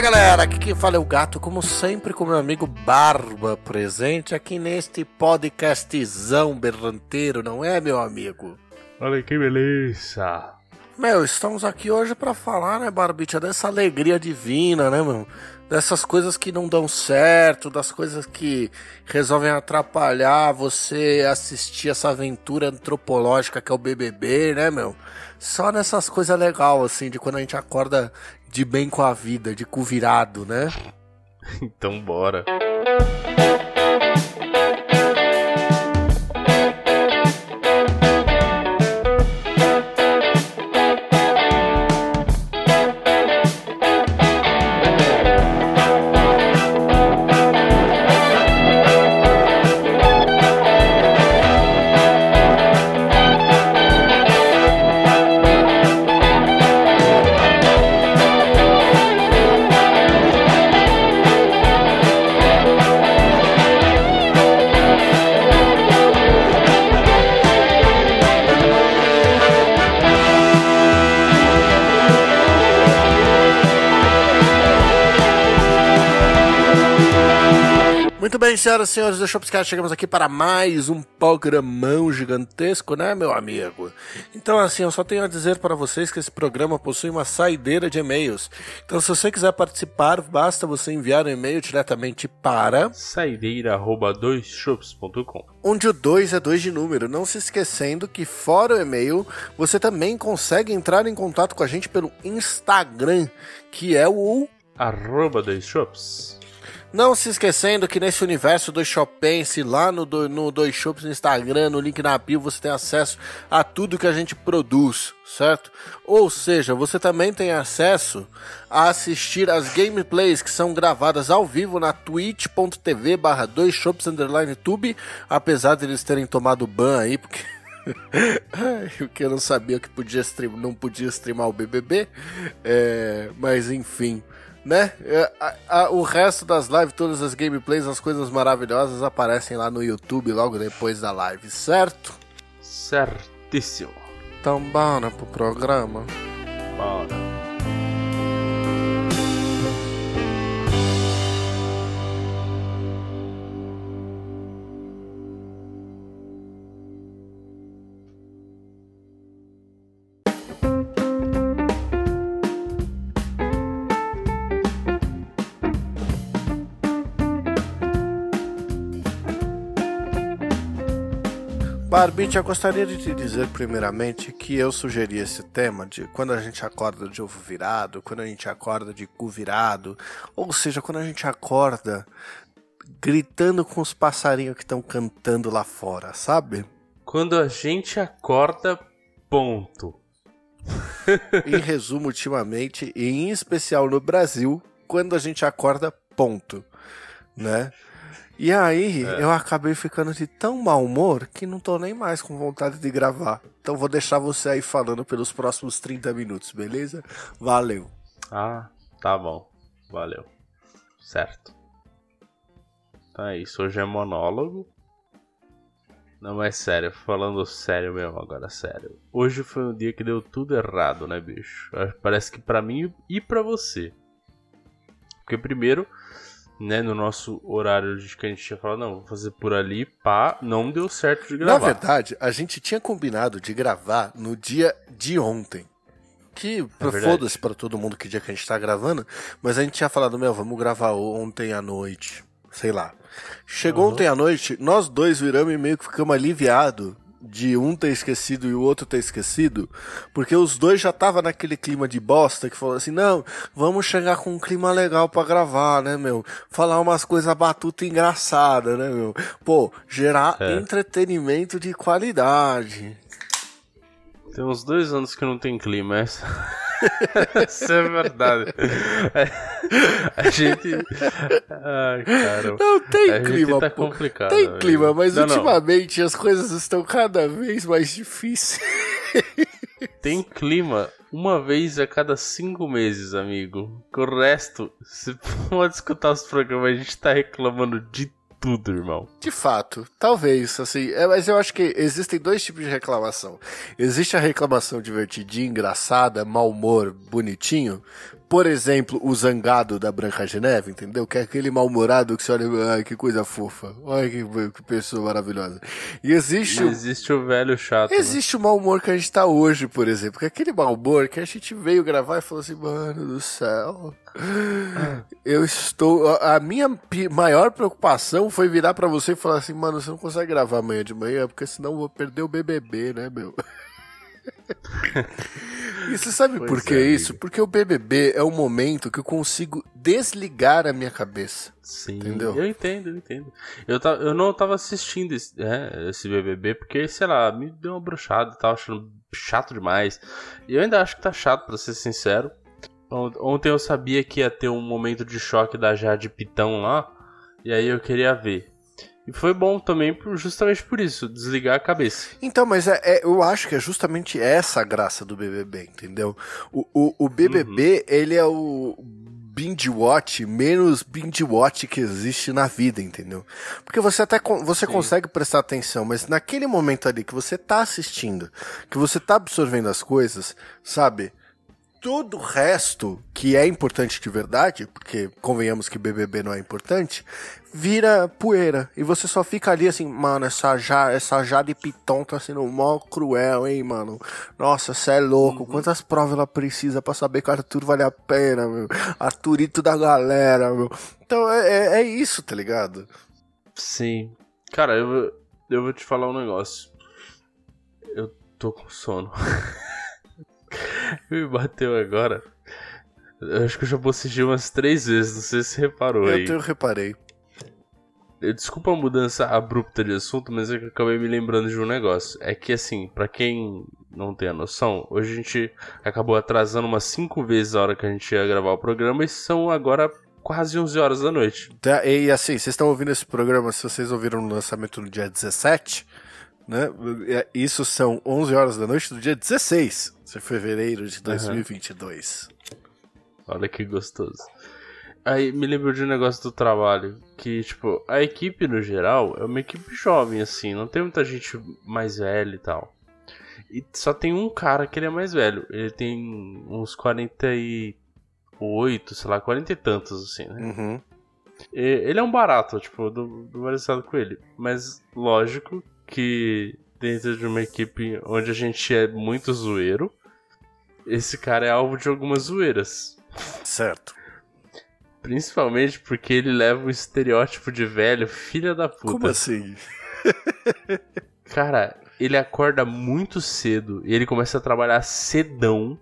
Fala galera, aqui quem fala é o gato, como sempre, com meu amigo Barba presente aqui neste podcastzão berranteiro, não é, meu amigo? Olha que beleza! Meu, estamos aqui hoje para falar, né, Barbicha, dessa alegria divina, né, meu? Dessas coisas que não dão certo, das coisas que resolvem atrapalhar você assistir essa aventura antropológica que é o BBB, né, meu? Só nessas coisas legais, assim, de quando a gente acorda de bem com a vida, de cu virado, né? então bora. Bem, senhoras e senhores do Shopscast, chegamos aqui para mais um programão gigantesco, né, meu amigo? Então, assim, eu só tenho a dizer para vocês que esse programa possui uma saideira de e-mails. Então, se você quiser participar, basta você enviar um e-mail diretamente para saideira@doisshops.com. Onde o 2 é 2 de número. Não se esquecendo que, fora o e-mail, você também consegue entrar em contato com a gente pelo Instagram, que é o arroba doisshops. Não se esquecendo que nesse universo do Shopense, lá no, no Dois Shops no Instagram, no link na bio, você tem acesso a tudo que a gente produz, certo? Ou seja, você também tem acesso a assistir as gameplays que são gravadas ao vivo na twitch.tv barra dois shops underline tube, apesar de eles terem tomado ban aí, porque... porque eu não sabia que podia stream, não podia streamar o BBB, é, mas enfim né? É, a, a, o resto das lives, todas as gameplays, as coisas maravilhosas aparecem lá no YouTube logo depois da live, certo? Certíssimo. Então bora pro programa. Bora. Barbite, eu gostaria de te dizer primeiramente que eu sugeri esse tema de quando a gente acorda de ovo virado, quando a gente acorda de cu virado, ou seja, quando a gente acorda gritando com os passarinhos que estão cantando lá fora, sabe? Quando a gente acorda, ponto. em resumo, ultimamente, e em especial no Brasil, quando a gente acorda, ponto, né? E aí é. eu acabei ficando de tão mau humor que não tô nem mais com vontade de gravar. Então vou deixar você aí falando pelos próximos 30 minutos, beleza? Valeu. Ah, tá bom. Valeu. Certo. Então é isso. Hoje é monólogo. Não, mas sério, falando sério mesmo agora, sério. Hoje foi um dia que deu tudo errado, né, bicho? Parece que para mim e para você. Porque primeiro, né, no nosso horário de que a gente tinha falado, não, vou fazer por ali, pá, não deu certo de gravar. Na verdade, a gente tinha combinado de gravar no dia de ontem. Que é foda-se pra todo mundo que dia que a gente tá gravando, mas a gente tinha falado, meu, vamos gravar ontem à noite, sei lá. Chegou uhum. ontem à noite, nós dois viramos e meio que ficamos aliviados de um ter esquecido e o outro ter esquecido, porque os dois já tava naquele clima de bosta que falou assim: "Não, vamos chegar com um clima legal para gravar, né, meu? Falar umas coisas batuta engraçada, né, meu? Pô, gerar é. entretenimento de qualidade." Tem uns dois anos que não tem clima, essa. Isso é verdade. A gente. Ai, cara. Não tem a clima. Tá complicado. Tem clima, mas não, ultimamente não. as coisas estão cada vez mais difíceis. Tem clima uma vez a cada cinco meses, amigo. O resto, você pode escutar os programas, a gente tá reclamando de tudo, irmão. De fato, talvez, assim, é, mas eu acho que existem dois tipos de reclamação. Existe a reclamação divertidinha, engraçada, mau humor, bonitinho, por exemplo, o zangado da Branca de Neve, entendeu? Que é aquele mal-humorado que você olha, ai, que coisa fofa. Olha que, que pessoa maravilhosa. E existe. E existe o velho chato. Né? Existe né? o mau humor que a gente tá hoje, por exemplo. Que é aquele mau humor que a gente veio gravar e falou assim, mano do céu. Eu estou. A minha maior preocupação foi virar para você e falar assim, mano, você não consegue gravar amanhã de manhã, porque senão eu vou perder o BBB, né, meu? E você sabe pois por que é, isso? Porque o BBB é o momento que eu consigo desligar a minha cabeça. Sim, entendeu? eu entendo, eu entendo. Eu, eu não tava assistindo esse, é, esse BBB porque, sei lá, me deu uma bruxada e tava achando chato demais. E eu ainda acho que tá chato, pra ser sincero. Ontem eu sabia que ia ter um momento de choque da Jade Pitão lá. E aí eu queria ver. E foi bom também justamente por isso, desligar a cabeça. Então, mas é, é, eu acho que é justamente essa a graça do BBB, entendeu? O, o, o BBB, uhum. ele é o binge watch menos binge watch que existe na vida, entendeu? Porque você até você consegue prestar atenção, mas naquele momento ali que você tá assistindo, que você tá absorvendo as coisas, sabe? Todo o resto, que é importante de verdade, porque convenhamos que BBB não é importante, vira poeira. E você só fica ali assim, mano, essa, ja, essa Jade Piton tá sendo mó cruel, hein, mano. Nossa, cê é louco. Uhum. Quantas provas ela precisa para saber que Arthur vale a pena, meu? Arthurito da galera, meu. Então é, é, é isso, tá ligado? Sim. Cara, eu, eu vou te falar um negócio. Eu tô com sono. Me bateu agora. Eu acho que eu já bocejei umas três vezes, não sei se você reparou eu aí. Eu reparei. Desculpa a mudança abrupta de assunto, mas é que eu acabei me lembrando de um negócio. É que assim, para quem não tem a noção, hoje a gente acabou atrasando umas 5 vezes a hora que a gente ia gravar o programa e são agora quase 11 horas da noite. Tá, e assim, vocês estão ouvindo esse programa, se vocês ouviram no lançamento no dia 17, né? Isso são 11 horas da noite do dia 16 de fevereiro de 2022. Uhum. Olha que gostoso. Aí me lembro de um negócio do trabalho, que tipo, a equipe no geral é uma equipe jovem assim, não tem muita gente mais velha e tal. E só tem um cara que ele é mais velho, ele tem uns 48, sei lá, 40 e tantos assim, né? Uhum. ele é um barato, tipo, do, do com ele. Mas lógico que dentro de uma equipe onde a gente é muito zoeiro, esse cara é alvo de algumas zoeiras. Certo. Principalmente porque ele leva um estereótipo de velho, filha da puta. Como assim? cara, ele acorda muito cedo e ele começa a trabalhar cedão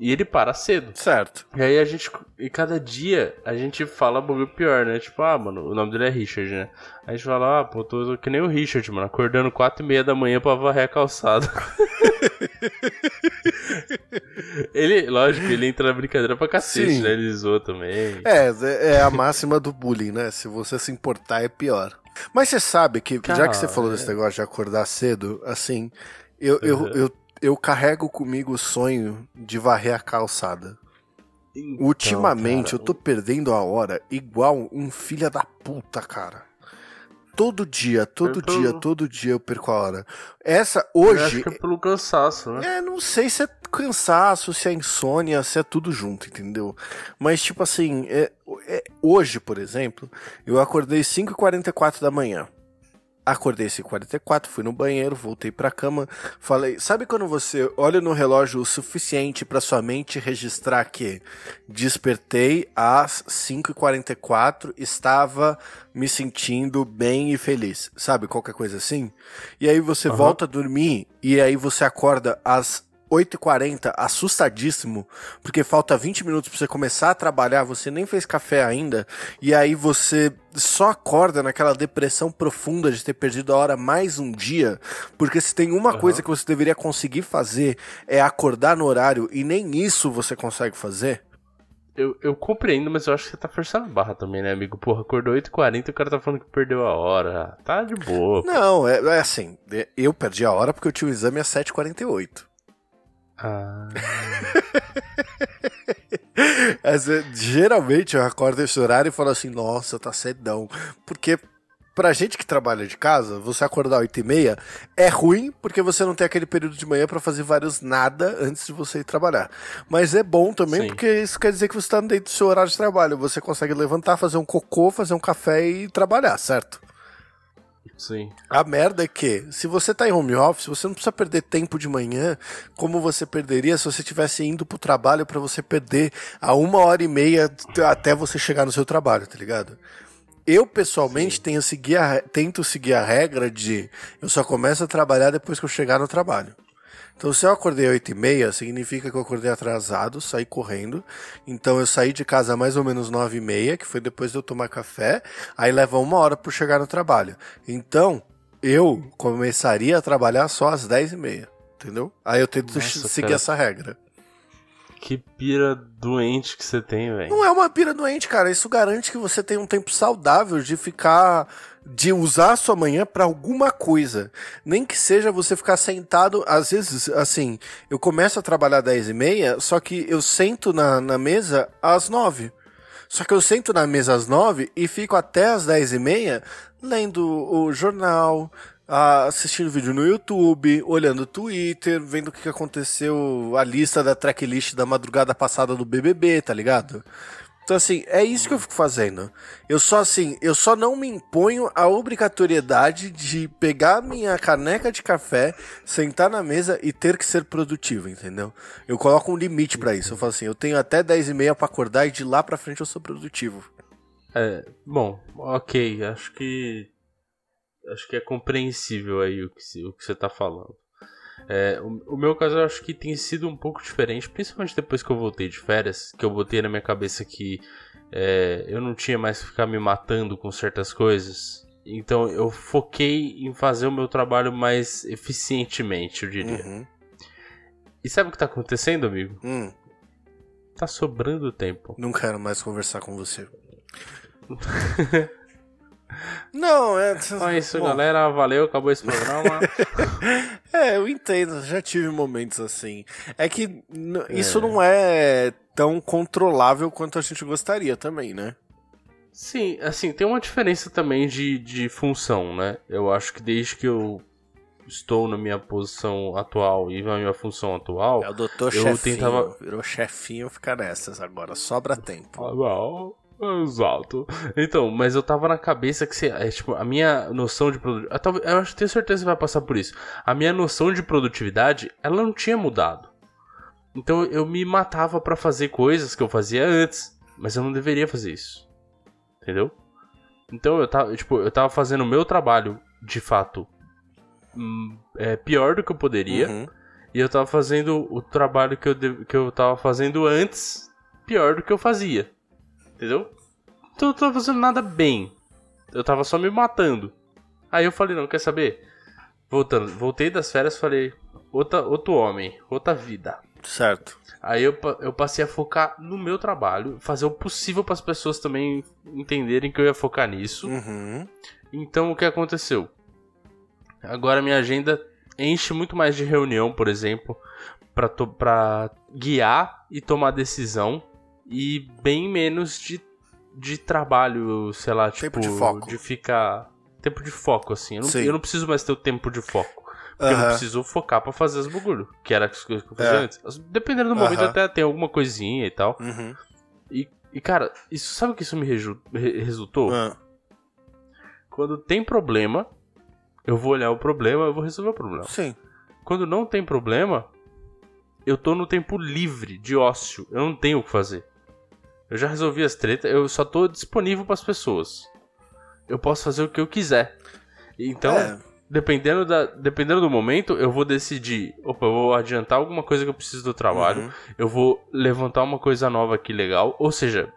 e ele para cedo. Certo. E aí a gente. E cada dia a gente fala bagulho pior, né? Tipo, ah, mano, o nome dele é Richard, né? A gente fala, ah, pô, tô que nem o Richard, mano, acordando 4 e meia da manhã pra varrer a calçada. ele, lógico, ele entra na brincadeira pra cacete, Sim. né? Ele zoa também. É, é a máxima do bullying, né? Se você se importar, é pior. Mas você sabe que, Cara, já que você falou é... desse negócio de acordar cedo, assim, eu, uhum. eu, eu eu carrego comigo o sonho de varrer a calçada. Então, Ultimamente cara, eu tô perdendo a hora igual um filho da puta, cara. Todo dia, todo tô... dia, todo dia eu perco a hora. Essa hoje. Eu acho que é pelo cansaço, né? É, não sei se é cansaço, se é insônia, se é tudo junto, entendeu? Mas, tipo assim, é, é, hoje, por exemplo, eu acordei 5h44 da manhã. Acordei às 44, fui no banheiro, voltei pra cama, falei, sabe quando você olha no relógio o suficiente para sua mente registrar que despertei às 5h44, estava me sentindo bem e feliz, sabe? Qualquer coisa assim. E aí você uhum. volta a dormir e aí você acorda às 8h40, assustadíssimo, porque falta 20 minutos para você começar a trabalhar, você nem fez café ainda, e aí você só acorda naquela depressão profunda de ter perdido a hora mais um dia, porque se tem uma uhum. coisa que você deveria conseguir fazer é acordar no horário, e nem isso você consegue fazer. Eu, eu compreendo, mas eu acho que você tá forçando a barra também, né, amigo? Porra, acordou 8h40 e o cara tá falando que perdeu a hora. Tá de boa. Não, é, é assim, eu perdi a hora porque eu tinha o exame às 7h48. Ah. geralmente eu acordo esse horário e falo assim, nossa, tá cedão. Porque pra gente que trabalha de casa, você acordar 8 e meia é ruim porque você não tem aquele período de manhã para fazer vários nada antes de você ir trabalhar. Mas é bom também Sim. porque isso quer dizer que você tá dentro do seu horário de trabalho. Você consegue levantar, fazer um cocô, fazer um café e trabalhar, certo? Sim. A merda é que, se você tá em home office, você não precisa perder tempo de manhã como você perderia se você estivesse indo pro trabalho para você perder a uma hora e meia até você chegar no seu trabalho, tá ligado? Eu, pessoalmente, tenho seguir a, tento seguir a regra de eu só começo a trabalhar depois que eu chegar no trabalho. Então, se eu acordei às 8 e meia, significa que eu acordei atrasado, saí correndo. Então, eu saí de casa mais ou menos 9 e meia, que foi depois de eu tomar café. Aí leva uma hora para chegar no trabalho. Então, eu começaria a trabalhar só às 10 e meia, entendeu? Aí eu tento Nossa, seguir cara. essa regra. Que pira doente que você tem, velho. Não é uma pira doente, cara. Isso garante que você tem um tempo saudável de ficar. de usar a sua manhã para alguma coisa. Nem que seja você ficar sentado. Às vezes, assim, eu começo a trabalhar às 10 e meia, só que eu sento na, na mesa às 9. Só que eu sento na mesa às 9 e fico até às 10 e meia lendo o jornal, assistindo vídeo no YouTube, olhando o Twitter, vendo o que aconteceu, a lista da tracklist da madrugada passada do BBB, tá ligado? Então, assim, é isso que eu fico fazendo. Eu só, assim, eu só não me imponho a obrigatoriedade de pegar minha caneca de café, sentar na mesa e ter que ser produtivo, entendeu? Eu coloco um limite para isso. Eu falo assim, eu tenho até 10 e meia pra acordar e de lá pra frente eu sou produtivo. É, bom, ok, acho que acho que é compreensível aí o que, o que você tá falando. É, o, o, meu caso eu acho que tem sido um pouco diferente, principalmente depois que eu voltei de férias, que eu botei na minha cabeça que é, eu não tinha mais que ficar me matando com certas coisas. Então eu foquei em fazer o meu trabalho mais eficientemente, eu diria. Uhum. E sabe o que tá acontecendo, amigo? Hum. Tá sobrando tempo. Não quero mais conversar com você. Não, é. Então é isso, Bom. galera. Valeu, acabou esse programa. é, eu entendo, já tive momentos assim. É que é. isso não é tão controlável quanto a gente gostaria também, né? Sim, assim, tem uma diferença também de, de função, né? Eu acho que desde que eu estou na minha posição atual e na minha função atual. É o doutor eu chefinho, tentava... virou chefinho, fica nessas agora, sobra tempo. Ah, não. Exato. Então, mas eu tava na cabeça que você, é, tipo, a minha noção de produtividade. Eu acho, tenho certeza que vai passar por isso. A minha noção de produtividade, ela não tinha mudado. Então eu me matava para fazer coisas que eu fazia antes, mas eu não deveria fazer isso. Entendeu? Então eu tava, tipo, eu tava fazendo o meu trabalho, de fato, hum, é, pior do que eu poderia. Uhum. E eu tava fazendo o trabalho que eu, que eu tava fazendo antes, pior do que eu fazia. Entendeu? Então eu não tava fazendo nada bem. Eu tava só me matando. Aí eu falei, não, quer saber? Voltando, voltei das férias falei, outra, outro homem, outra vida. Certo. Aí eu, eu passei a focar no meu trabalho, fazer o possível para as pessoas também entenderem que eu ia focar nisso. Uhum. Então o que aconteceu? Agora minha agenda enche muito mais de reunião, por exemplo, para guiar e tomar decisão e bem menos de, de trabalho, sei lá, tipo, tempo de, foco. de ficar. Tempo de foco, assim. Eu não, eu não preciso mais ter o tempo de foco. Porque eu não preciso focar para fazer os bagulho, que era as coisas que eu fazia é. antes. Dependendo do momento, até tem alguma coisinha e tal. Uhum. E, e, cara, isso sabe o que isso me resultou? Uhum. Quando tem problema, eu vou olhar o problema, eu vou resolver o problema. Sim. Quando não tem problema, eu tô no tempo livre, de ócio. Eu não tenho o que fazer. Eu já resolvi as tretas, eu só tô disponível para as pessoas. Eu posso fazer o que eu quiser. Então, é. dependendo, da, dependendo do momento, eu vou decidir: opa, eu vou adiantar alguma coisa que eu preciso do trabalho, uhum. eu vou levantar uma coisa nova aqui legal, ou seja.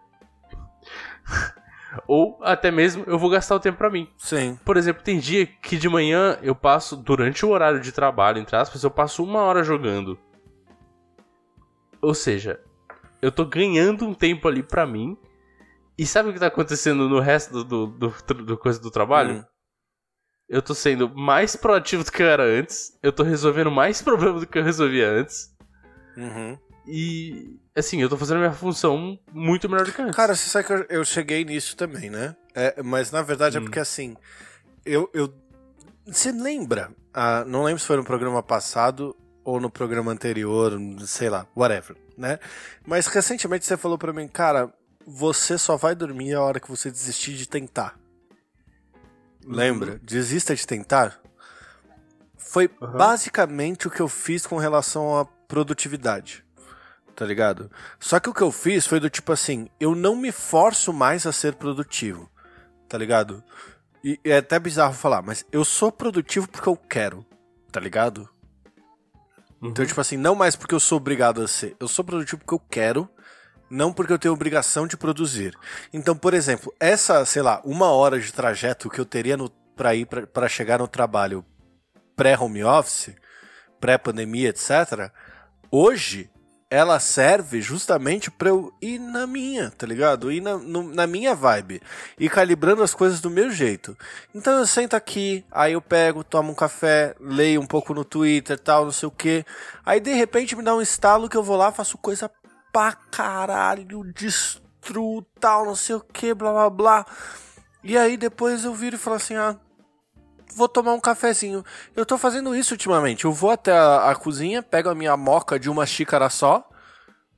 ou até mesmo eu vou gastar o tempo para mim. Sim. Por exemplo, tem dia que de manhã eu passo, durante o horário de trabalho, entre aspas, eu passo uma hora jogando. Ou seja, eu tô ganhando um tempo ali pra mim. E sabe o que tá acontecendo no resto do, do, do, do coisa do trabalho? Hum. Eu tô sendo mais proativo do que eu era antes. Eu tô resolvendo mais problemas do que eu resolvia antes. Uhum. E, assim, eu tô fazendo a minha função muito melhor do que antes. Cara, você sabe que eu, cheguei nisso também, né? É, mas na verdade é hum. é porque, assim, eu, eu. Você lembra? Ah, não lembro se foi no programa passado ou no programa anterior, sei lá, whatever, né? Mas recentemente você falou pra mim, cara, você só vai dormir a hora que você desistir de tentar. Lembra? Uhum. Desista de tentar. Foi uhum. basicamente o que eu fiz com relação à produtividade. Tá ligado? Só que o que eu fiz foi do tipo assim: eu não me forço mais a ser produtivo. Tá ligado? E é até bizarro falar, mas eu sou produtivo porque eu quero. Tá ligado? Uhum. Então, tipo assim, não mais porque eu sou obrigado a ser. Eu sou produtivo porque eu quero não porque eu tenho obrigação de produzir. Então, por exemplo, essa, sei lá, uma hora de trajeto que eu teria para ir para chegar no trabalho pré-home office, pré-pandemia, etc., hoje ela serve justamente para eu ir na minha, tá ligado? Ir na, no, na minha vibe. E calibrando as coisas do meu jeito. Então eu sento aqui, aí eu pego, tomo um café, leio um pouco no Twitter, tal, não sei o que. Aí de repente me dá um estalo que eu vou lá, faço coisa pra caralho, destruo tal, não sei o que, blá blá blá. E aí depois eu viro e falo assim, ah, vou tomar um cafezinho. Eu tô fazendo isso ultimamente. Eu vou até a, a, cozinha, pego a minha moca de uma xícara só,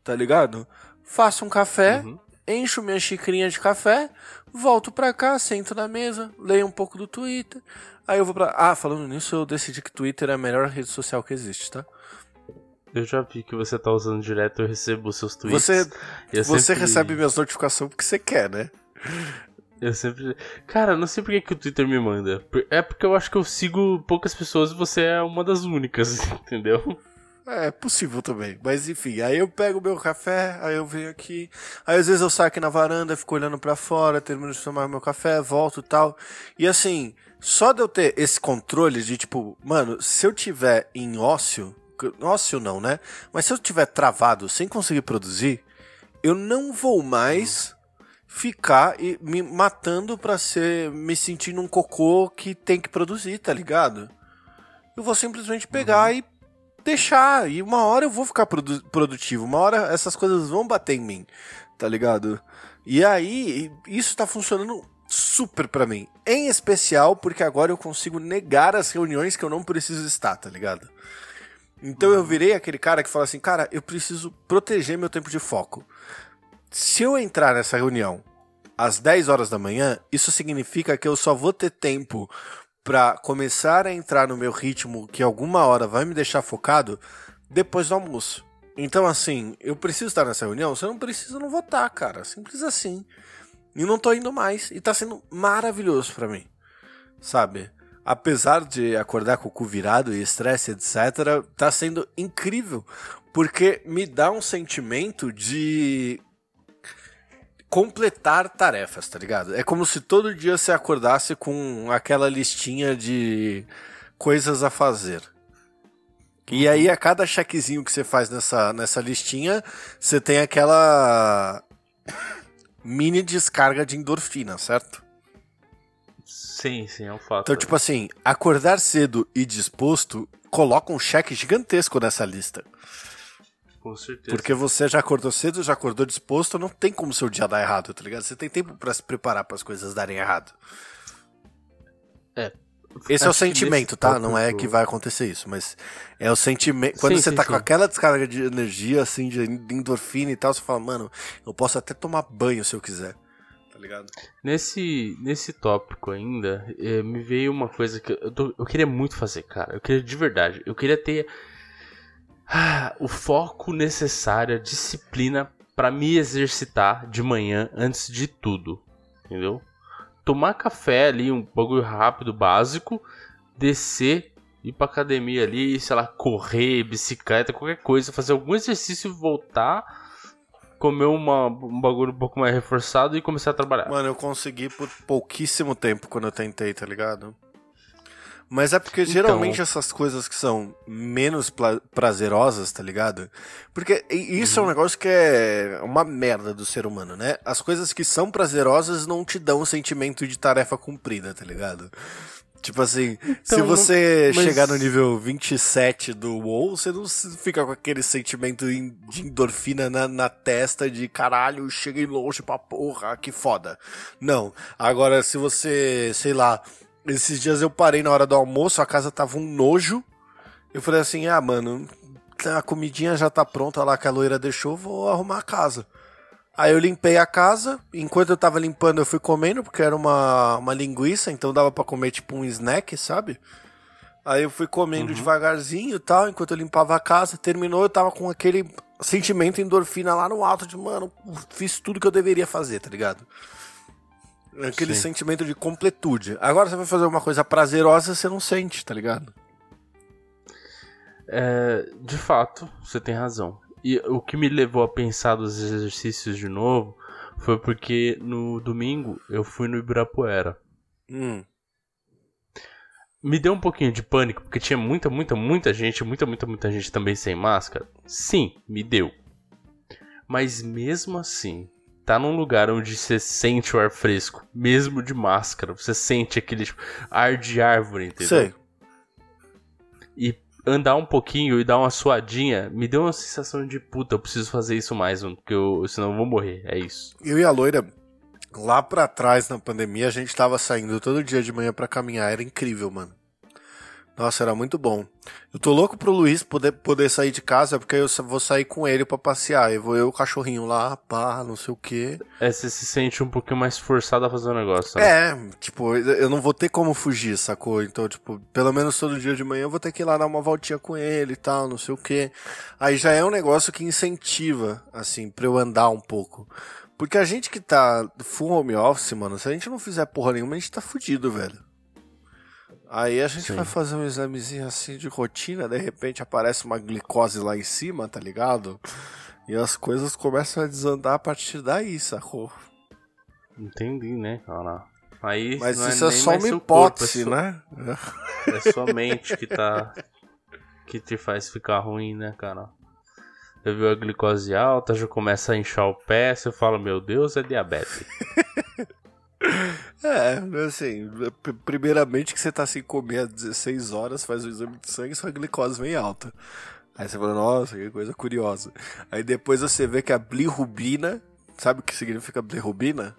tá ligado? Faço um café, uhum. encho minha xicrinha de café, volto pra cá, sento na mesa, leio um pouco do Twitter. Aí eu vou pra. Ah, falando nisso, eu decidi que Twitter é a melhor rede social que existe, tá? Eu já vi que você tá usando direto, eu recebo os seus tweets. Você, você sempre... recebe minhas notificações porque você quer, né? Eu sempre. Cara, não sei por que, o Twitter me manda. É porque eu acho que eu sigo poucas pessoas e você é uma das únicas, entendeu? É, possível também. Mas enfim, aí eu pego o meu café, aí eu venho aqui. Aí às vezes eu saio aqui na varanda, fico olhando para fora, termino de tomar meu café, volto e tal. E assim, só de eu ter esse controle de tipo, mano, se eu tiver em ócio, ócio não, né? Mas se eu tiver travado sem conseguir produzir, eu não vou mais ficar e me matando para ser me sentir um cocô que tem que produzir, tá ligado? Eu vou simplesmente pegar uhum. e deixar e uma hora eu vou ficar produ produtivo, uma hora essas coisas vão bater em mim, tá ligado? E aí isso tá funcionando super para mim, em especial porque agora eu consigo negar as reuniões que eu não preciso estar, tá ligado? Então eu virei aquele cara que fala assim, cara, eu preciso proteger meu tempo de foco. Se eu entrar nessa reunião às 10 horas da manhã, isso significa que eu só vou ter tempo para começar a entrar no meu ritmo que alguma hora vai me deixar focado depois do almoço. Então, assim, eu preciso estar nessa reunião? Eu não preciso, eu não vou estar, cara. Simples assim. E não tô indo mais. E tá sendo maravilhoso para mim. Sabe? apesar de acordar com o cu virado e estresse, etc., tá sendo incrível, porque me dá um sentimento de completar tarefas, tá ligado? É como se todo dia você acordasse com aquela listinha de coisas a fazer. E aí, a cada chequezinho que você faz nessa, nessa listinha, você tem aquela mini descarga de endorfina, certo? Sim, sim, é um fato. Então, tipo assim, acordar cedo e disposto coloca um cheque gigantesco nessa lista. Com certeza. Porque você já acordou cedo, já acordou disposto, não tem como seu dia dar errado, tá ligado? Você tem tempo para se preparar para as coisas darem errado. É. Esse é o sentimento, tá? Não é que vai acontecer isso, mas é o sentimento. Quando sim, você sim, tá sim. com aquela descarga de energia, assim, de endorfina e tal, você fala, mano, eu posso até tomar banho se eu quiser ligado? Nesse, nesse tópico ainda, eh, me veio uma coisa que eu, tô, eu queria muito fazer, cara. Eu queria de verdade. Eu queria ter o foco necessário, a disciplina para me exercitar de manhã antes de tudo. Entendeu? Tomar café ali, um bagulho rápido, básico, descer ir pra academia ali, sei lá, correr, bicicleta, qualquer coisa, fazer algum exercício e voltar comer uma, um bagulho um pouco mais reforçado e começar a trabalhar. Mano, eu consegui por pouquíssimo tempo quando eu tentei, tá ligado? Mas é porque então... geralmente essas coisas que são menos prazerosas, tá ligado? Porque isso uhum. é um uhum. negócio que é uma merda do ser humano, né? As coisas que são prazerosas não te dão o sentimento de tarefa cumprida, tá ligado? Tipo assim, então, se você mas... chegar no nível 27 do WoW, você não fica com aquele sentimento de endorfina na, na testa de caralho, cheguei longe pra porra, que foda. Não. Agora, se você, sei lá, esses dias eu parei na hora do almoço, a casa tava um nojo. Eu falei assim: ah, mano, a comidinha já tá pronta lá que a loira deixou, vou arrumar a casa. Aí eu limpei a casa, enquanto eu tava limpando eu fui comendo, porque era uma, uma linguiça, então dava para comer tipo um snack, sabe? Aí eu fui comendo uhum. devagarzinho e tal, enquanto eu limpava a casa. Terminou, eu tava com aquele sentimento endorfina lá no alto de, mano, fiz tudo que eu deveria fazer, tá ligado? Aquele Sim. sentimento de completude. Agora você vai fazer uma coisa prazerosa, você não sente, tá ligado? É, de fato, você tem razão. E o que me levou a pensar dos exercícios de novo foi porque no domingo eu fui no Ibirapuera. Hum. Me deu um pouquinho de pânico, porque tinha muita, muita, muita gente, muita, muita, muita gente também sem máscara. Sim, me deu. Mas mesmo assim, tá num lugar onde você sente o ar fresco, mesmo de máscara, você sente aquele tipo, ar de árvore, entendeu? Sei. E andar um pouquinho e dar uma suadinha me deu uma sensação de puta, eu preciso fazer isso mais, porque eu, senão eu vou morrer. É isso. Eu e a loira, lá pra trás na pandemia, a gente tava saindo todo dia de manhã para caminhar. Era incrível, mano. Nossa, era muito bom. Eu tô louco pro Luiz poder, poder sair de casa, porque eu vou sair com ele para passear. Eu vou eu o cachorrinho lá, pá, não sei o quê. É, você se sente um pouquinho mais forçado a fazer o um negócio. Né? É, tipo, eu não vou ter como fugir, sacou? Então, tipo, pelo menos todo dia de manhã eu vou ter que ir lá dar uma voltinha com ele e tal, não sei o quê. Aí já é um negócio que incentiva, assim, pra eu andar um pouco. Porque a gente que tá full home office, mano, se a gente não fizer porra nenhuma, a gente tá fudido, velho. Aí a gente Sim. vai fazer um examezinho assim de rotina, de repente aparece uma glicose lá em cima, tá ligado? E as coisas começam a desandar a partir daí, sacou? Entendi, né, cara? Aí Mas é isso é, é só uma hipótese, corpo, é só, né? É sua mente que tá. que te faz ficar ruim, né, cara? Eu vi a glicose alta, já começa a inchar o pé, você fala, meu Deus, é diabetes. É, assim, primeiramente que você tá sem comer há 16 horas, faz o exame de sangue e sua glicose vem alta. Aí você fala, nossa, que coisa curiosa. Aí depois você vê que a bilirrubina, sabe o que significa bilirrubina?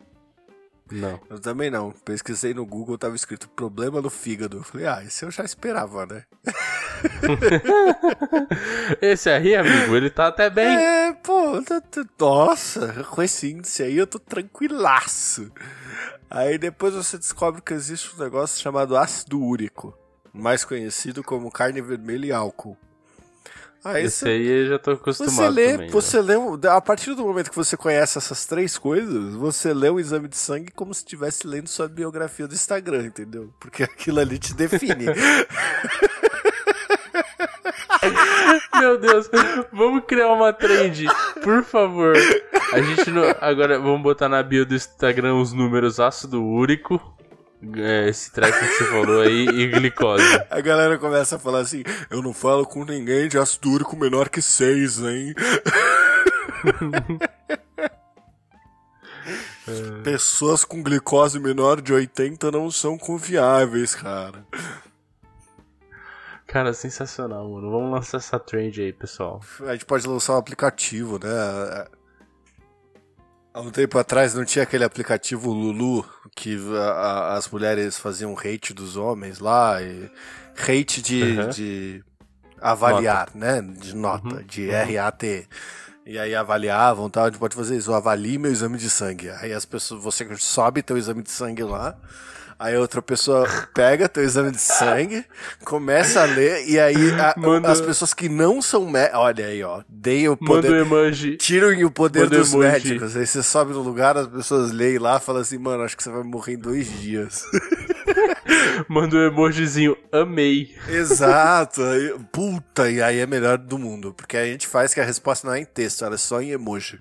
Não. Eu também não. Pesquisei no Google, tava escrito problema no fígado. Eu falei, ah, esse eu já esperava, né? esse aí, amigo, ele tá até bem. É, pô, nossa, com esse índice aí eu tô tranquilaço. Aí depois você descobre que existe um negócio chamado ácido úrico, mais conhecido como carne vermelha e álcool. Aí Esse aí eu já tô acostumado. Você lê, também, você lê, a partir do momento que você conhece essas três coisas, você lê o exame de sangue como se estivesse lendo sua biografia do Instagram, entendeu? Porque aquilo ali te define. Meu Deus, vamos criar uma trend, por favor. A gente não, agora vamos botar na bio do Instagram os números ácido úrico, é, esse track que você falou aí e glicose. A galera começa a falar assim: eu não falo com ninguém de ácido úrico menor que 6, hein? é. Pessoas com glicose menor de 80 não são confiáveis, cara. Cara, sensacional, mano. Vamos lançar essa trend aí, pessoal. A gente pode lançar um aplicativo, né? Há um tempo atrás não tinha aquele aplicativo Lulu que a, a, as mulheres faziam hate dos homens lá e hate de, uhum. de avaliar, nota. né? De nota, uhum. de uhum. RAT. E aí avaliavam, tal, a gente pode fazer isso, avalie meu exame de sangue. Aí as pessoas, você sobe teu exame de sangue lá, Aí outra pessoa pega teu exame de sangue, começa a ler, e aí a, Manda... as pessoas que não são médicos. Olha aí, ó. Deem o poder. Manda emoji. Tiram o poder Manda dos emoji. médicos. Aí você sobe no lugar, as pessoas leem lá e falam assim, mano, acho que você vai morrer em dois dias. Manda um emojizinho, amei. Exato. Puta, e aí é melhor do mundo. Porque a gente faz que a resposta não é em texto, ela é só em emoji.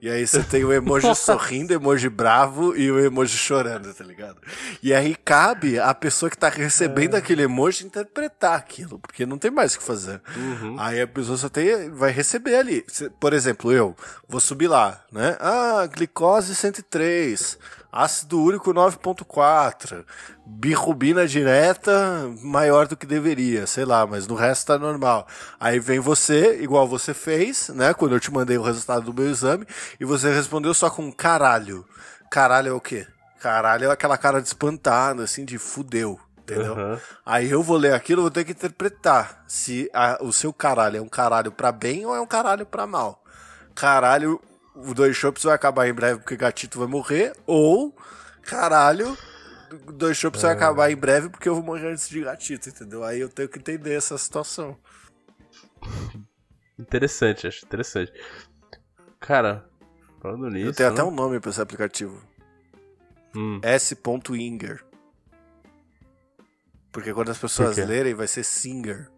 E aí você tem o emoji sorrindo, emoji bravo e o emoji chorando, tá ligado? E aí cabe a pessoa que tá recebendo é. aquele emoji interpretar aquilo, porque não tem mais o que fazer. Uhum. Aí a pessoa só tem, vai receber ali. Por exemplo, eu vou subir lá, né? Ah, glicose 103 ácido úrico 9.4, birrubina direta maior do que deveria, sei lá, mas no resto tá normal. Aí vem você, igual você fez, né, quando eu te mandei o resultado do meu exame, e você respondeu só com caralho. Caralho é o quê? Caralho é aquela cara de espantado, assim, de fudeu. Entendeu? Aham. Aí eu vou ler aquilo, vou ter que interpretar se a- o seu caralho é um caralho pra bem ou é um caralho pra mal. Caralho, o dois shops vai acabar em breve porque gatito vai morrer, ou caralho, o dois shops vai acabar em breve porque eu vou morrer antes de gatito, entendeu? Aí eu tenho que entender essa situação. Interessante, acho interessante. Cara, falando nisso. eu tenho até né? um nome pra esse aplicativo. Hum, S.Inger. Porque quando as pessoas lerem vai ser Singer.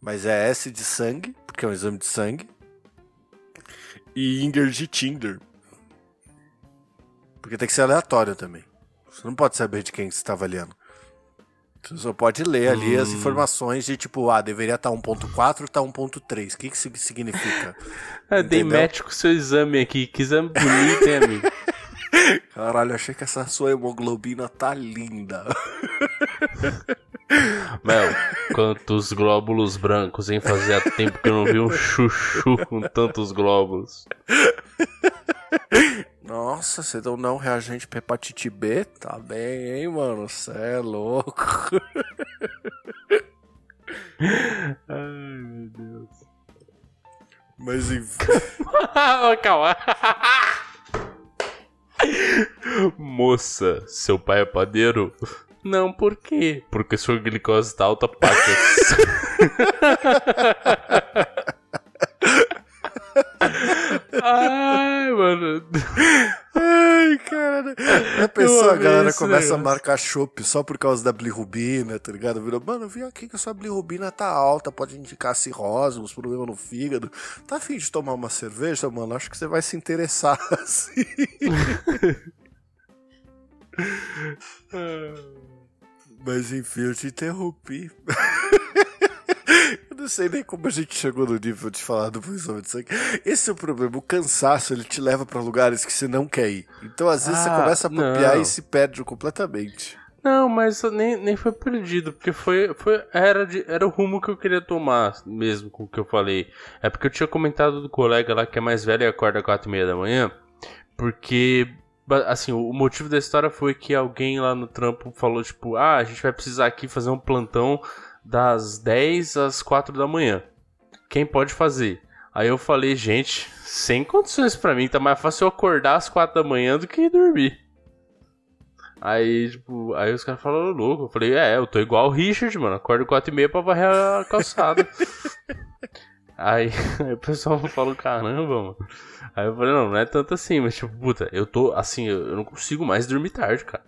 Mas é S de sangue, porque é um exame de sangue. E Inger de Tinder. Porque tem que ser aleatório também. Você não pode saber de quem você está avaliando. Você só pode ler ali as Hum. informações de tipo, ah, deveria estar 1.4, tá 1.3. O que que isso significa? é, dei entendeu? match com o seu exame aqui. Que exame bonito, hein, amigo? Caralho, achei que essa sua hemoglobina tá linda. Mel, quantos glóbulos brancos, hein? Fazia tempo que eu não vi um chuchu com tantos glóbulos. Nossa, você deu não reagente pra hepatite B? Tá bem, hein, mano? Você é louco. Ai, meu Deus. Mas enfim. Calma. Moça, seu pai é padeiro? Não, por quê? Porque sua glicose tá alta, pacas. Ai, mano. Ai, cara. A pessoa, a galera começa a negócio. marcar chopp só por causa da bilirrubina, tá ligado? Virou, mano, eu vi aqui que a sua bilirrubina tá alta, pode indicar cirrose, uns problemas no fígado. Tá afim de tomar uma cerveja, mano? Acho que você vai se interessar, assim. Mas enfim, eu te interrompi. eu não sei nem como a gente chegou no nível de falar do exame de sangue. Esse é o problema. O cansaço, ele te leva pra lugares que você não quer ir. Então, às vezes, você Ah, começa a papiar e se perde completamente. Não, mas nem, nem foi perdido, porque foi, foi era, de, era o rumo que eu queria tomar mesmo com o que eu falei. É porque eu tinha comentado do colega lá que é mais velho e acorda às quatro e meia da manhã, porque, assim, o, motivo da história foi que alguém lá no trampo falou, tipo, ah, a gente vai precisar aqui fazer um plantão das 10 às 4 da manhã. Quem pode fazer? Aí eu falei, gente, sem condições pra mim, tá mais fácil eu acordar às 4 da manhã do que dormir. Aí, tipo, aí os caras falaram louco. Eu falei, é, eu tô igual o Richard, mano. Acordo 4 e meia pra varrer a calçada. aí, aí o pessoal falou, caramba, mano. Aí eu falei, não, não é tanto assim, mas tipo, puta, eu tô, assim, eu, eu não consigo mais dormir tarde, cara.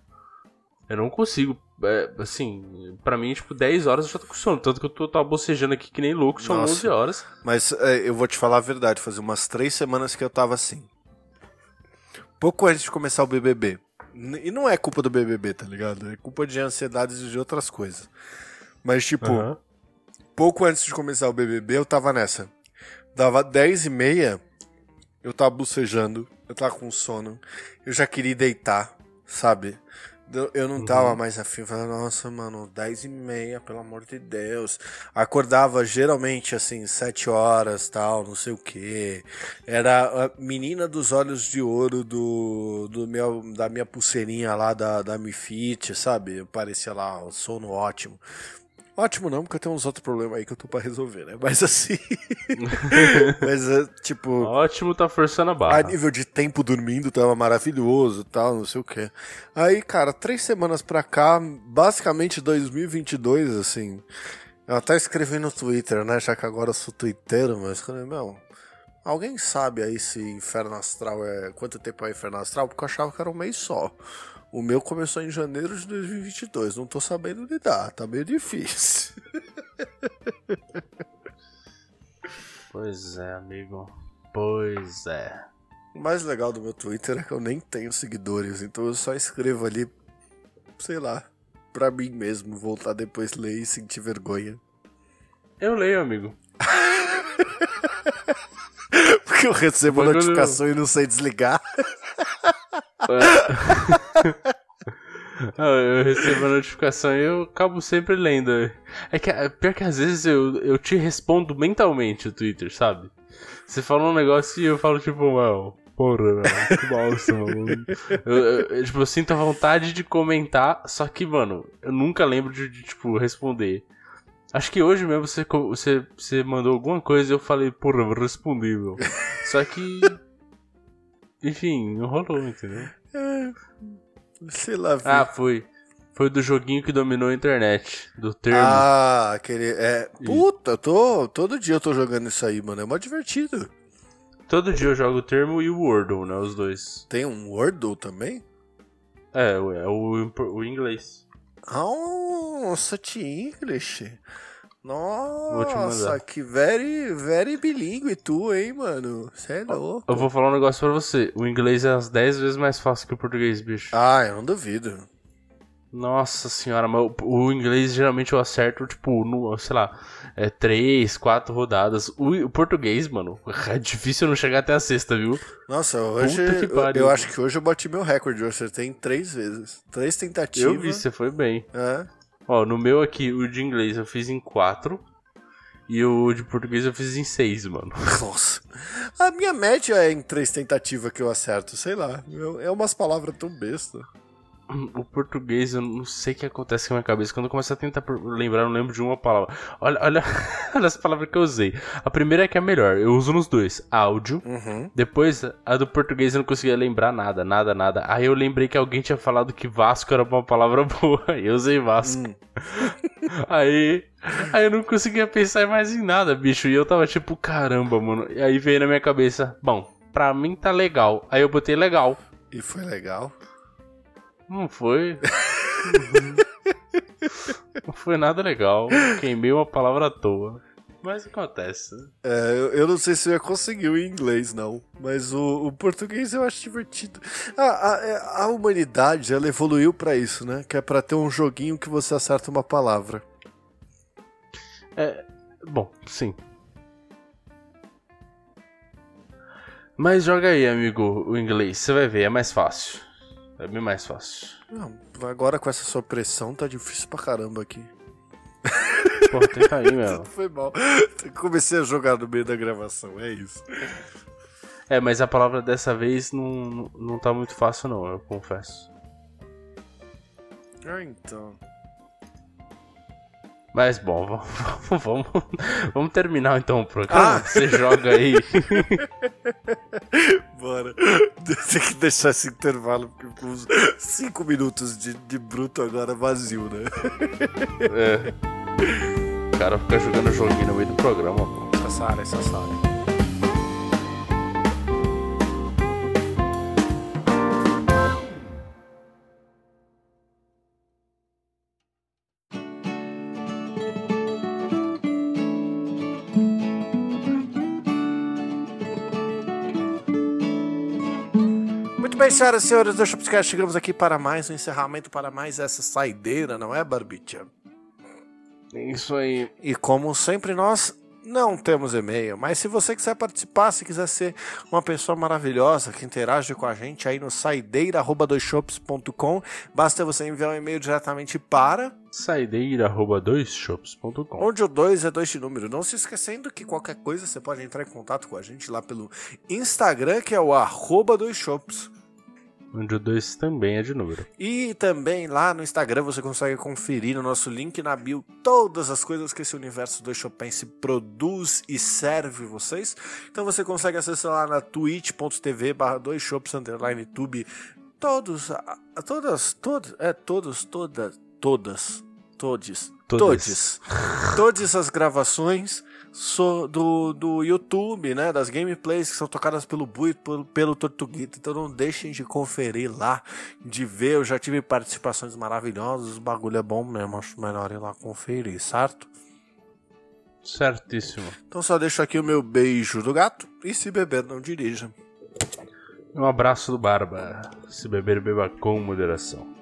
Eu não consigo, é, assim, pra mim, tipo, 10 horas eu já tô com sono. Tanto que eu tô, tô bocejando aqui que nem louco, são Nossa. 11 horas. Mas é, eu vou te falar a verdade, fazia umas três semanas que eu tava assim. Pouco antes de começar o BBB. E não é culpa do BBB, tá ligado? É culpa de ansiedades e de outras coisas. Mas, tipo, Aham. Pouco antes de começar o BBB, eu tava nessa. Dava 10 e meia, eu tava bocejando, eu tava com sono, eu já queria deitar, sabe? Eu- não tava mais afim, falava, nossa, mano, 10 e meia, pelo amor de Deus. Acordava geralmente, assim, 7 horas, tal, não sei o que. Era a menina dos olhos de ouro do, do meu, da minha pulseirinha lá da, da Mi Fit, sabe? Eu parecia lá, sono ótimo. Ótimo não, porque eu tenho uns outros problemas aí que eu tô pra resolver, né? Mas assim. mas, é, tipo. Ótimo, tá forçando a barra. A nível de tempo dormindo tava maravilhoso tal, não sei o que. Aí, cara, três semanas pra cá, basicamente 2022, assim. Eu até escrevi no Twitter, né? Já que agora eu sou twitteiro, mas falei, meu. Alguém sabe aí se Inferno Astral é. Quanto tempo é Inferno Astral? Porque eu achava que era um mês só. O meu começou em janeiro de 2022. Não tô sabendo lidar, tá meio difícil. Pois é, amigo. Pois é. O mais legal do meu Twitter é que eu nem tenho seguidores, então eu só escrevo ali, sei lá, pra mim mesmo, voltar depois ler e sentir vergonha. Eu leio, amigo. Porque eu recebo Bagulho- notificação e não sei desligar. Ah, eu recebo a notificação e eu acabo sempre lendo. É que é pior que às vezes eu, eu te respondo mentalmente o Twitter, sabe? Você fala um negócio e eu falo tipo, well, Porra, velho, que bosta, mano. Eu, eu, tipo, eu sinto a vontade de comentar, só que, mano, eu nunca lembro de, de tipo, responder. Acho que hoje mesmo você, você, você mandou alguma coisa e eu falei, porra, eu respondi, meu. Só que. Enfim, não rolou, entendeu? Sei lá, filho. Ah, foi. Foi do joguinho que dominou a internet, do termo. Ah, aquele. É. Puta, tô. Todo dia eu tô jogando isso aí, mano. É mó divertido. Todo dia eu jogo o termo e o Wordle, né? Os dois. Tem um Wordle também? É, é o, o inglês. Oh, such English. Nossa, que very, very bilíngue tu, hein, mano? Você é louco. Eu vou falar um negócio pra você. O inglês é as 10 vezes mais fácil que o português, bicho. Ah, eu não duvido. Nossa senhora, mas o, inglês geralmente eu acerto, tipo, no, sei lá, é, três, quatro rodadas. O, o, português, mano, é difícil não chegar até a sexta, viu? Nossa, hoje. Eu, eu, acho que hoje eu bati meu recorde. Eu acertei em três vezes. Três tentativas. Eu vi, você foi bem. É. Ó, no meu aqui, o de inglês eu fiz em quatro. E o de português eu fiz em seis, mano. Nossa. A minha média é em três tentativas que eu acerto, sei lá. É umas palavras tão besta o português, eu não sei o que acontece com a minha cabeça. Quando eu começo a tentar lembrar, eu não lembro de uma palavra. Olha, olha, olha essa palavra que eu usei. A primeira é que é melhor. Eu uso nos dois. Áudio. Uhum. Depois, a do português eu não conseguia lembrar nada, nada, nada. Aí eu lembrei que alguém tinha falado que Vasco era uma palavra boa. E eu usei Vasco. Hum. aí, aí eu não conseguia pensar mais em nada, bicho. E eu tava tipo, caramba, mano. E aí veio na minha cabeça, bom, pra mim tá legal. Aí eu botei legal. E foi legal? Não foi. não foi nada legal. Queimei uma palavra à toa. Mas acontece. É, eu, eu, não sei se eu ia conseguir o inglês, não. Mas o, o português eu acho divertido. A, a, é, a humanidade, ela evoluiu para isso, né? Que é pra ter um joguinho que você acerta uma palavra. É. Bom, sim. Mas joga aí, amigo, o inglês. Você vai ver, é mais fácil. É bem mais fácil. Não, agora com essa sua pressão tá difícil pra caramba aqui. Pô, tenta aí, meu. Foi mal. Comecei a jogar no meio da gravação, é isso. É, mas a palavra dessa vez não, não tá muito fácil não, eu confesso. Ah, então. Mas bom, vamos, vamos, vamos terminar então o programa. Ah. Você joga aí. Bora. Tem que deixar esse intervalo, porque ficou uns 5 minutos de, de bruto agora vazio, né? É. O cara fica jogando joguinho no meio do programa, pô. Essa área, essa senhoras e senhores do Shopscast, chegamos aqui para mais um encerramento, para mais essa saideira, não é, Barbicha? Isso aí. E como sempre, nós não temos e-mail, mas se você quiser participar, se quiser ser uma pessoa maravilhosa que interage com a gente aí no saideira.doisshops.com, basta você enviar um e-mail diretamente para saideira.doisshops.com Onde o 2 é dois de número. Não se esquecendo que qualquer coisa você pode entrar em contato com a gente lá pelo Instagram, que é o arroba doisshops onde o 2 também é de número. E também lá no Instagram você consegue conferir no nosso link na bio todas as coisas que esse universo do Chopin se produz e serve vocês. Então você consegue acessar lá na twitch.tv barra 2shops underline tube todos, todas, todas, é, todos, todas, todas, todes, todes, todas as gravações so, do, do YouTube, né? Das gameplays que são tocadas pelo Bui, pelo, pelo Tortuguita. Então não deixem de conferir lá, de ver. Eu já tive participações maravilhosas. O bagulho é bom mesmo. Acho melhor ir lá conferir, certo? Certíssimo. Então só deixo aqui o meu beijo do gato. E se beber, não dirija. Um abraço do Barba. Se beber, beba com moderação.